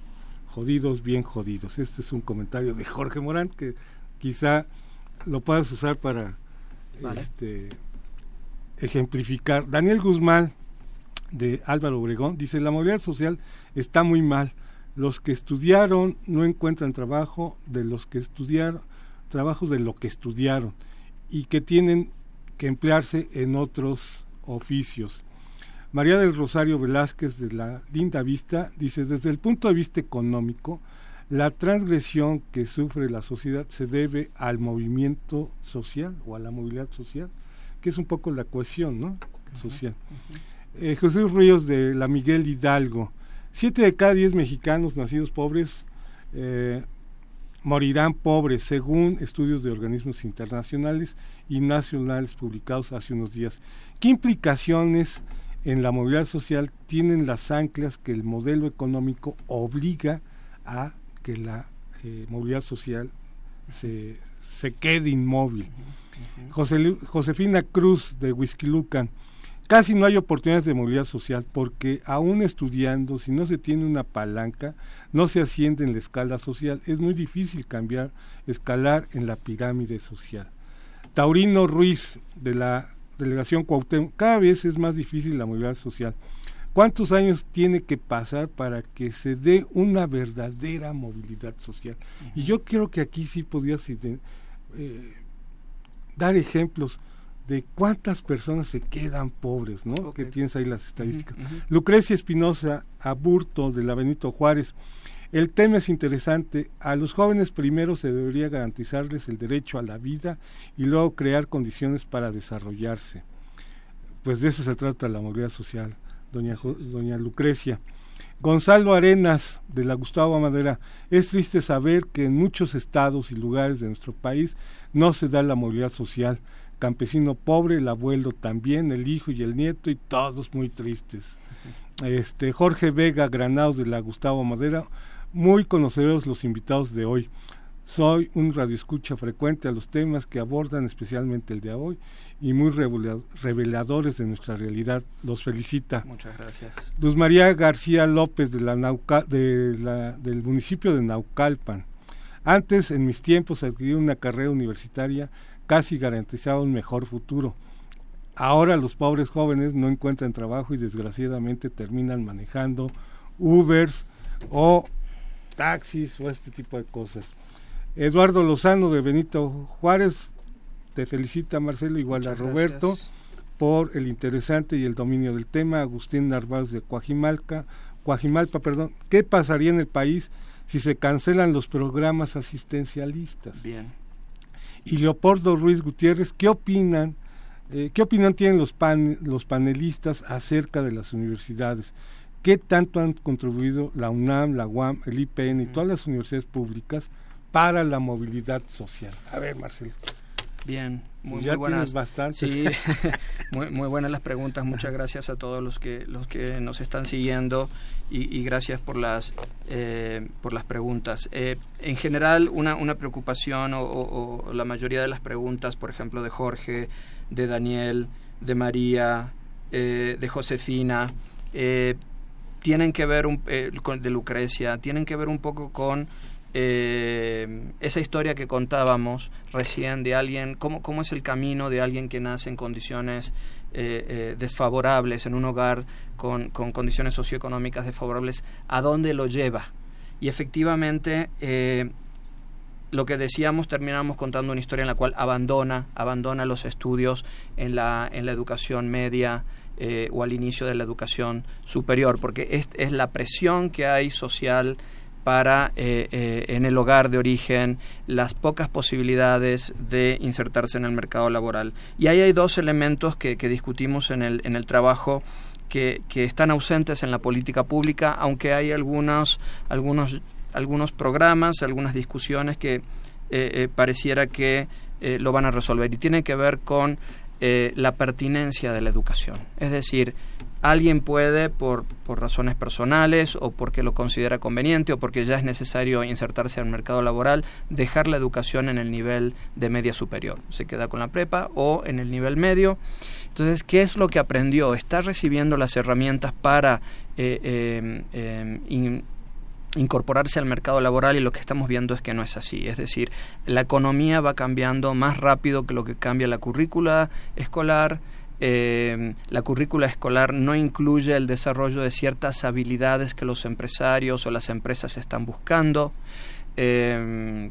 jodidos, bien jodidos. Este es un comentario de Jorge Morán que quizá lo puedas usar para este, ejemplificar. Daniel Guzmán de Álvaro Obregón dice, la movilidad social está muy mal. Los que estudiaron no encuentran trabajo de los que estudiaron, trabajo de lo que estudiaron y que tienen que emplearse en otros oficios. María del Rosario Velázquez de la Linda Vista dice, desde el punto de vista económico, la transgresión que sufre la sociedad se debe al movimiento social o a la movilidad social que es un poco la cohesión ¿no? social. Eh, José Ríos de la Miguel Hidalgo. Siete de cada diez mexicanos nacidos pobres eh, morirán pobres, según estudios de organismos internacionales y nacionales publicados hace unos días. ¿Qué implicaciones en la movilidad social tienen las anclas que el modelo económico obliga a que la eh, movilidad social se, se quede inmóvil? Josefina Cruz de Lucan. Casi no hay oportunidades de movilidad social porque aún estudiando, si no se tiene una palanca, no se asciende en la escala social. Es muy difícil cambiar, escalar en la pirámide social. Taurino Ruiz de la delegación Cuauhtémoc, cada vez es más difícil la movilidad social. ¿Cuántos años tiene que pasar para que se dé una verdadera movilidad social? Y yo creo que aquí sí podría eh, dar ejemplos de cuántas personas se quedan pobres, ¿no? Que tienes ahí las estadísticas. Lucrecia Espinosa Aburto de la Benito Juárez. El tema es interesante. A los jóvenes primero se debería garantizarles el derecho a la vida y luego crear condiciones para desarrollarse. Pues de eso se trata la movilidad social, doña, doña Lucrecia. Gonzalo Arenas, de la Gustavo Madera, es triste saber que en muchos estados y lugares de nuestro país no se da la movilidad social. Campesino pobre, el abuelo también, el hijo y el nieto, y todos muy tristes. Este Jorge Vega Granados de la Gustavo Madera, muy conocedores los invitados de hoy. Soy un radioescucha frecuente a los temas que abordan especialmente el de hoy y muy reveladores de nuestra realidad. Los felicita. Muchas gracias. Luz María García López de la, de la del municipio de Naucalpan. Antes, en mis tiempos, adquirir una carrera universitaria casi garantizaba un mejor futuro. Ahora los pobres jóvenes no encuentran trabajo y desgraciadamente terminan manejando Ubers o taxis o este tipo de cosas. Eduardo Lozano de Benito Juárez, te felicita Marcelo, igual a Roberto, por el interesante y el dominio del tema. Agustín Narváez de Coajimalca, Coajimalpa, perdón. ¿Qué pasaría en el país si se cancelan los programas asistencialistas? Bien. Y Leopoldo Ruiz Gutiérrez, ¿qué opinan? Eh, ¿Qué opinión tienen los, los panelistas acerca de las universidades? ¿Qué tanto han contribuido la UNAM, la UAM, el IPN y todas las universidades públicas para la movilidad social. A ver, Marcelo. Bien, muy, ya buenas. Bastantes. Sí, muy, muy buenas las preguntas. Muchas gracias a todos los que los que nos están siguiendo y, gracias por las eh, por las preguntas. Eh, en general, una, una preocupación o, la mayoría de las preguntas, por ejemplo, de Jorge, de Daniel, de María, eh, de Josefina, tienen que ver un, con, de Lucrecia, tienen que ver un poco con esa historia que contábamos recién de alguien, cómo, cómo es el camino de alguien que nace en condiciones desfavorables, en un hogar con, con, condiciones socioeconómicas desfavorables, a dónde lo lleva. Y efectivamente, lo que decíamos, terminamos contando una historia en la cual abandona, abandona los estudios en la, en la educación media eh, o al inicio de la educación superior, porque es, es la presión que hay social para eh, eh, en el hogar de origen las pocas posibilidades de insertarse en el mercado laboral. Y ahí hay dos elementos que, discutimos en el, en el trabajo que, que, están ausentes en la política pública, aunque hay algunos, algunos algunos programas, algunas discusiones que eh, eh, pareciera que eh, lo van a resolver y tiene que ver con la pertinencia de la educación. Es decir, alguien puede, por, por razones personales o porque lo considera conveniente o porque ya es necesario insertarse al mercado laboral, dejar la educación en el nivel de media superior. Se queda con la prepa o en el nivel medio. Entonces, ¿qué es lo que aprendió? ¿Está recibiendo las herramientas para incorporarse al mercado laboral y lo que estamos viendo es que no es así. Es decir, la economía va cambiando más rápido que lo que cambia la currícula escolar. Eh, la currícula escolar no incluye el desarrollo de ciertas habilidades que los empresarios o las empresas están buscando. Eh,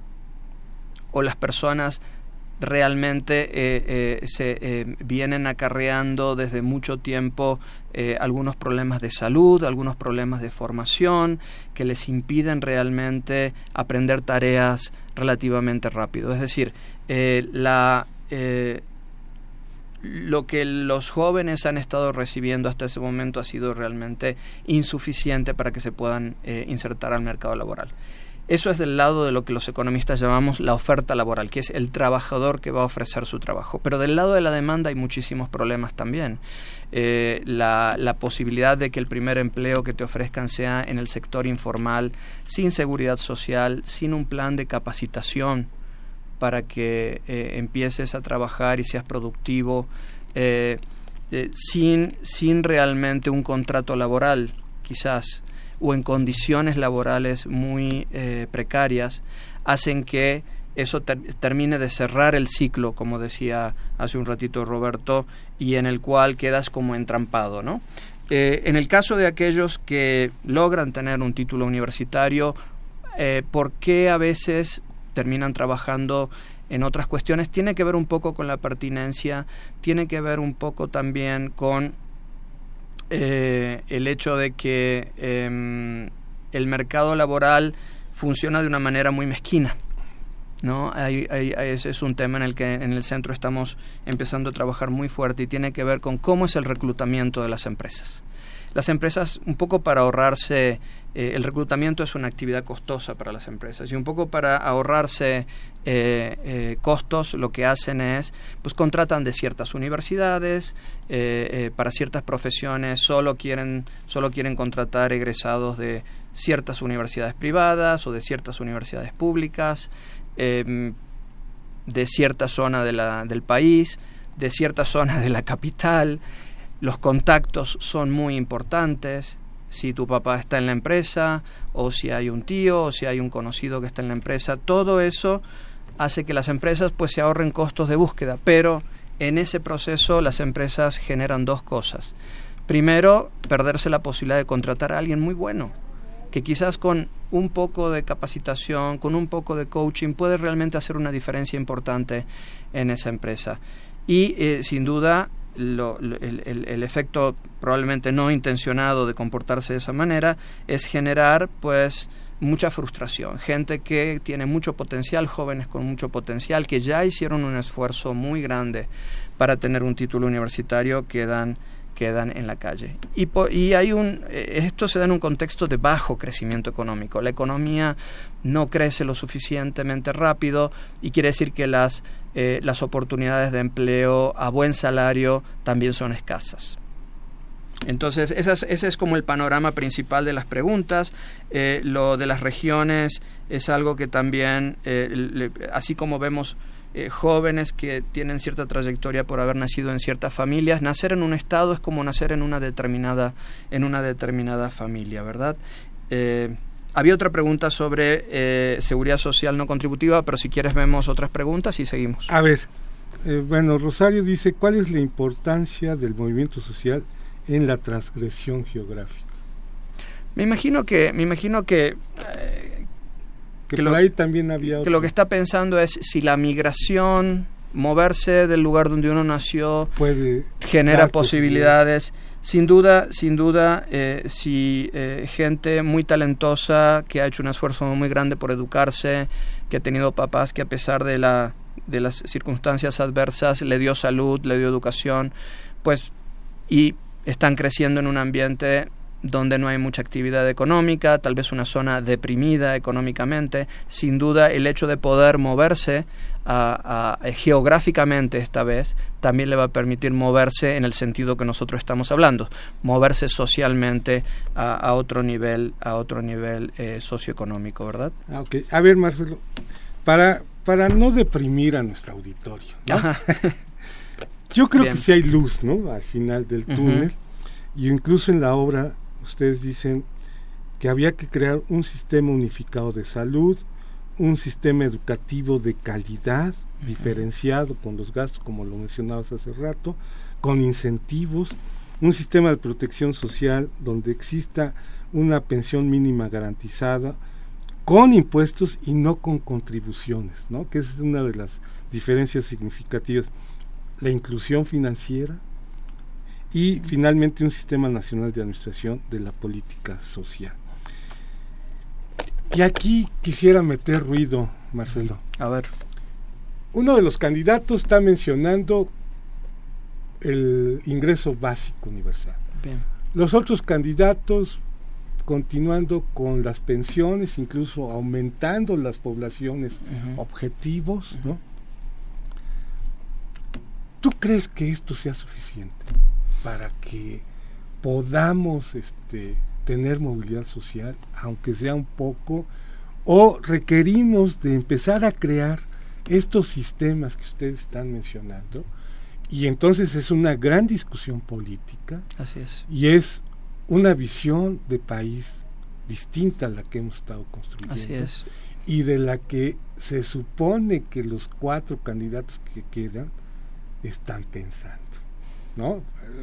o las personas realmente eh, se vienen acarreando desde mucho tiempo algunos problemas de salud, algunos problemas de formación que les impiden realmente aprender tareas relativamente rápido. Es decir, la, lo que los jóvenes han estado recibiendo hasta ese momento ha sido realmente insuficiente para que se puedan insertar al mercado laboral. Eso es del lado de lo que los economistas llamamos la oferta laboral, que es el trabajador que va a ofrecer su trabajo. Pero del lado de la demanda hay muchísimos problemas también. Eh, la, posibilidad de que el primer empleo que te ofrezcan sea en el sector informal, sin seguridad social, sin un plan de capacitación para que eh, empieces a trabajar y seas productivo, eh, sin, sin realmente un contrato laboral, quizás o en condiciones laborales muy eh, precarias hacen que eso termine de cerrar el ciclo, como decía hace un ratito Roberto, y en el cual quedas como entrampado, ¿no? Eh, en el caso de aquellos que logran tener un título universitario, eh, ¿por qué a veces terminan trabajando en otras cuestiones? Tiene que ver un poco con la pertinencia, tiene que ver un poco también con eh, el hecho de que em, el mercado laboral funciona de una manera muy mezquina. ¿no? ese es un tema en el que en el centro estamos empezando a trabajar muy fuerte y tiene que ver con cómo es el reclutamiento de las empresas. Las empresas, un poco para ahorrarse, eh, el reclutamiento es una actividad costosa para las empresas y un poco para ahorrarse eh, eh, costos, lo que hacen es, pues contratan de ciertas universidades, para ciertas profesiones solo quieren, solo quieren contratar egresados de ciertas universidades privadas o de ciertas universidades públicas, em, de cierta zona de la, del país, de cierta zona de la capital, los contactos son muy importantes. Si tu papá está en la empresa, o si hay un tío, o si hay un conocido que está en la empresa, todo eso hace que las empresas pues se ahorren costos de búsqueda. Pero en ese proceso las empresas generan dos cosas. Primero, perderse la posibilidad de contratar a alguien muy bueno, que quizás con un poco de capacitación, con un poco de coaching, puede realmente hacer una diferencia importante en esa empresa. Y eh, sin duda el, efecto probablemente no intencionado de comportarse de esa manera es generar pues mucha frustración, gente que tiene mucho potencial, jóvenes con mucho potencial, que ya hicieron un esfuerzo muy grande para tener un título universitario, quedan quedan en la calle. Y, hay un, eh, esto se da en un contexto de bajo crecimiento económico. La economía no crece lo suficientemente rápido y quiere decir que las, eh, las oportunidades de empleo a buen salario también son escasas. Entonces, ese es como el panorama principal de las preguntas. Eh, lo de las regiones es algo que también, así como vemos eh, jóvenes que tienen cierta trayectoria por haber nacido en ciertas familias. Nacer en un estado es como nacer en una determinada, en una determinada familia, ¿verdad? Eh, había otra pregunta sobre eh, seguridad social no contributiva, pero si quieres vemos otras preguntas y seguimos. A ver, bueno, Rosario dice, ¿cuál es la importancia del movimiento social en la transgresión geográfica? Me imagino que, me imagino que que, lo, ahí también había que lo que está pensando es si la migración moverse del lugar donde uno nació puede genera posibilidades. Sin duda sin duda eh, si eh, gente muy talentosa que ha hecho un esfuerzo muy grande por educarse que ha tenido papás que a pesar de la de las circunstancias adversas le dio salud le dio educación pues y están creciendo en un ambiente donde no hay mucha actividad económica, tal vez una zona deprimida económicamente, sin duda el hecho de poder moverse a, geográficamente esta vez también le va a permitir moverse en el sentido que nosotros estamos hablando, moverse socialmente a, otro nivel, a otro nivel eh, socioeconómico, ¿verdad? Ah, A ver, Marcelo, para, para no deprimir a nuestro auditorio, yo creo que sí hay luz, ¿no? Al final del túnel, y incluso en la obra ustedes dicen que había que crear un sistema unificado de salud, un sistema educativo de calidad, diferenciado con los gastos, como lo mencionabas hace rato, con incentivos, un sistema de protección social donde exista una pensión mínima garantizada, con impuestos y no con contribuciones, ¿no? que es una de las diferencias significativas. La inclusión financiera, y finalmente un sistema nacional de administración de la política social. Y aquí quisiera meter ruido, Marcelo. A ver. Uno de los candidatos está mencionando el ingreso básico universal. Bien. Los otros candidatos continuando con las pensiones, incluso aumentando las poblaciones objetivos, ¿no? ¿Tú crees que esto sea suficiente? Para que podamos este, tener movilidad social, aunque sea un poco, o requerimos de empezar a crear estos sistemas que ustedes están mencionando, y entonces es una gran discusión política. Así es. Y es una visión de país distinta a la que hemos estado construyendo. Así es. Y de la que se supone que los cuatro candidatos que quedan están pensando. ¿No?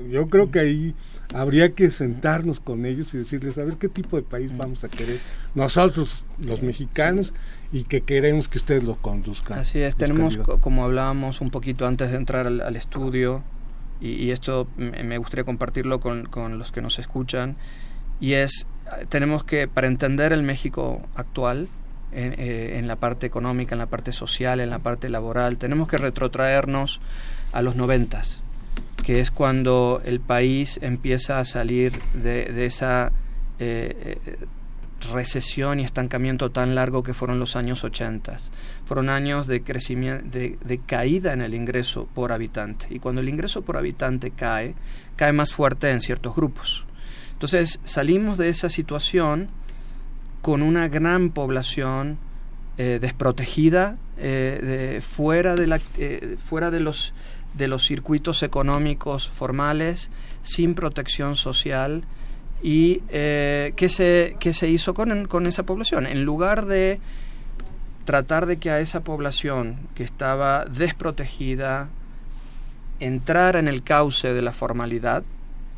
Yo creo que ahí habría que sentarnos con ellos y decirles, a ver qué tipo de país vamos a querer nosotros, los mexicanos, y que queremos que ustedes lo conduzcan. Así es, tenemos, como hablábamos un poquito antes de entrar al, estudio, y, esto me gustaría compartirlo con, los que nos escuchan, y es, tenemos que, para entender el México actual, en, eh, en la parte económica, en la parte social, en la parte laboral, tenemos que retrotraernos a los noventas que es cuando el país empieza a salir de, esa eh, eh, recesión y estancamiento tan largo que fueron los años 80. Fueron años de crecimiento, de, caída en el ingreso por habitante. Y cuando el ingreso por habitante cae, cae más fuerte en ciertos grupos. Entonces salimos de esa situación con una gran población eh, desprotegida, fuera, de la, fuera de los de los circuitos económicos formales sin protección social y eh, ¿qué, se, qué se hizo con, con esa población. En lugar de tratar de que a esa población que estaba desprotegida entrara en el cauce de la formalidad,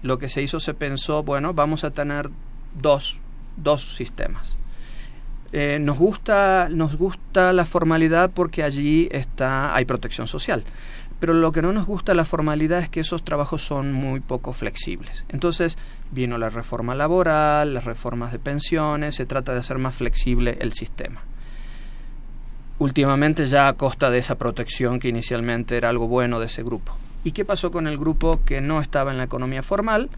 lo que se hizo se pensó, bueno, vamos a tener dos, dos sistemas. Eh, nos, gusta, nos gusta la formalidad porque allí está, hay protección social pero lo que no nos gusta la formalidad es que esos trabajos son muy poco flexibles. Entonces vino la reforma laboral, las reformas de pensiones, se trata de hacer más flexible el sistema. Últimamente ya a costa de esa protección que inicialmente era algo bueno de ese grupo. ¿Y qué pasó con el grupo que no estaba en la economía formal?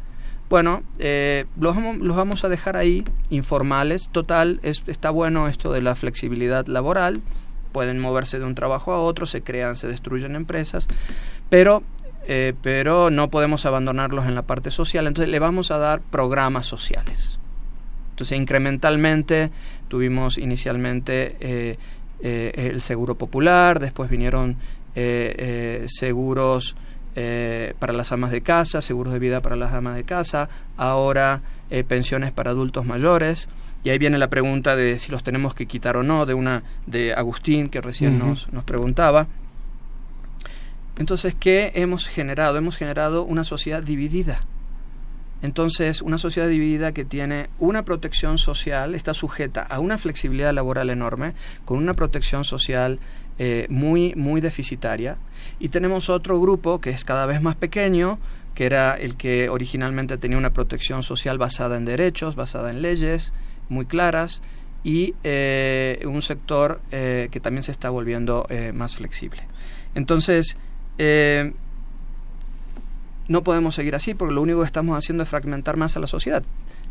Bueno, eh, los, vamos, los, vamos, a dejar ahí informales. Total, es, está bueno esto de la flexibilidad laboral, pueden moverse de un trabajo a otro, se crean, se destruyen empresas, pero, eh, pero no podemos abandonarlos en la parte social, entonces le vamos a dar programas sociales. Entonces, incrementalmente tuvimos inicialmente eh, el seguro popular, después vinieron seguros para las amas de casa, seguros de vida para las amas de casa, ahora pensiones para adultos mayores. Y ahí viene la pregunta de si los tenemos que quitar o no, de una de Agustín que recién nos, nos preguntaba. Entonces, ¿qué hemos generado? Hemos generado una sociedad dividida. Entonces, una sociedad dividida que tiene una protección social, está sujeta a una flexibilidad laboral enorme, con una protección social eh, muy, muy deficitaria. Y tenemos otro grupo que es cada vez más pequeño, que era el que originalmente tenía una protección social basada en derechos, basada en leyes muy claras, y eh, un sector eh, que también se está volviendo más flexible. Entonces, eh, no podemos seguir así porque lo único que estamos haciendo es fragmentar más a la sociedad.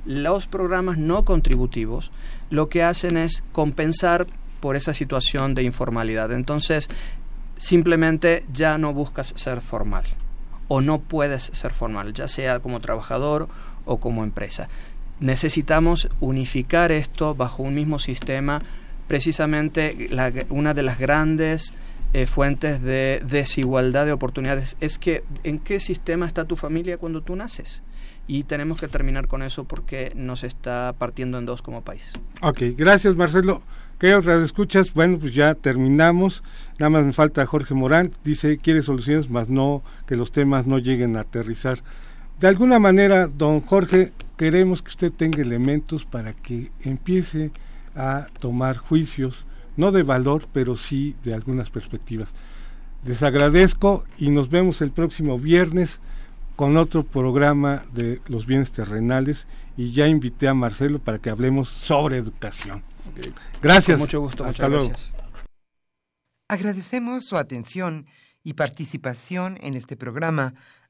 Los programas no contributivos lo que hacen es compensar por esa situación de informalidad. Entonces, simplemente ya no buscas ser formal o no puedes ser formal, ya sea como trabajador o como empresa. Necesitamos unificar esto bajo un mismo sistema. Precisamente una de las grandes eh, fuentes de desigualdad de oportunidades es que en qué sistema está tu familia cuando tú naces. Y tenemos que terminar con eso porque nos está partiendo en dos como país. Ok, gracias Marcelo. ¿Qué escuchas? Bueno, pues ya terminamos. Nada más me falta Jorge Morán. Dice, quiere soluciones, más no que los temas no lleguen a aterrizar. De alguna manera, don Jorge, queremos que usted tenga elementos para que empiece a tomar juicios no de valor, pero sí de algunas perspectivas. Les agradezco y nos vemos el próximo viernes con otro programa de los bienes terrenales y ya invité a Marcelo para que hablemos sobre educación. Gracias. mucho gusto. Hasta luego. Gracias. Agradecemos su atención y participación en este programa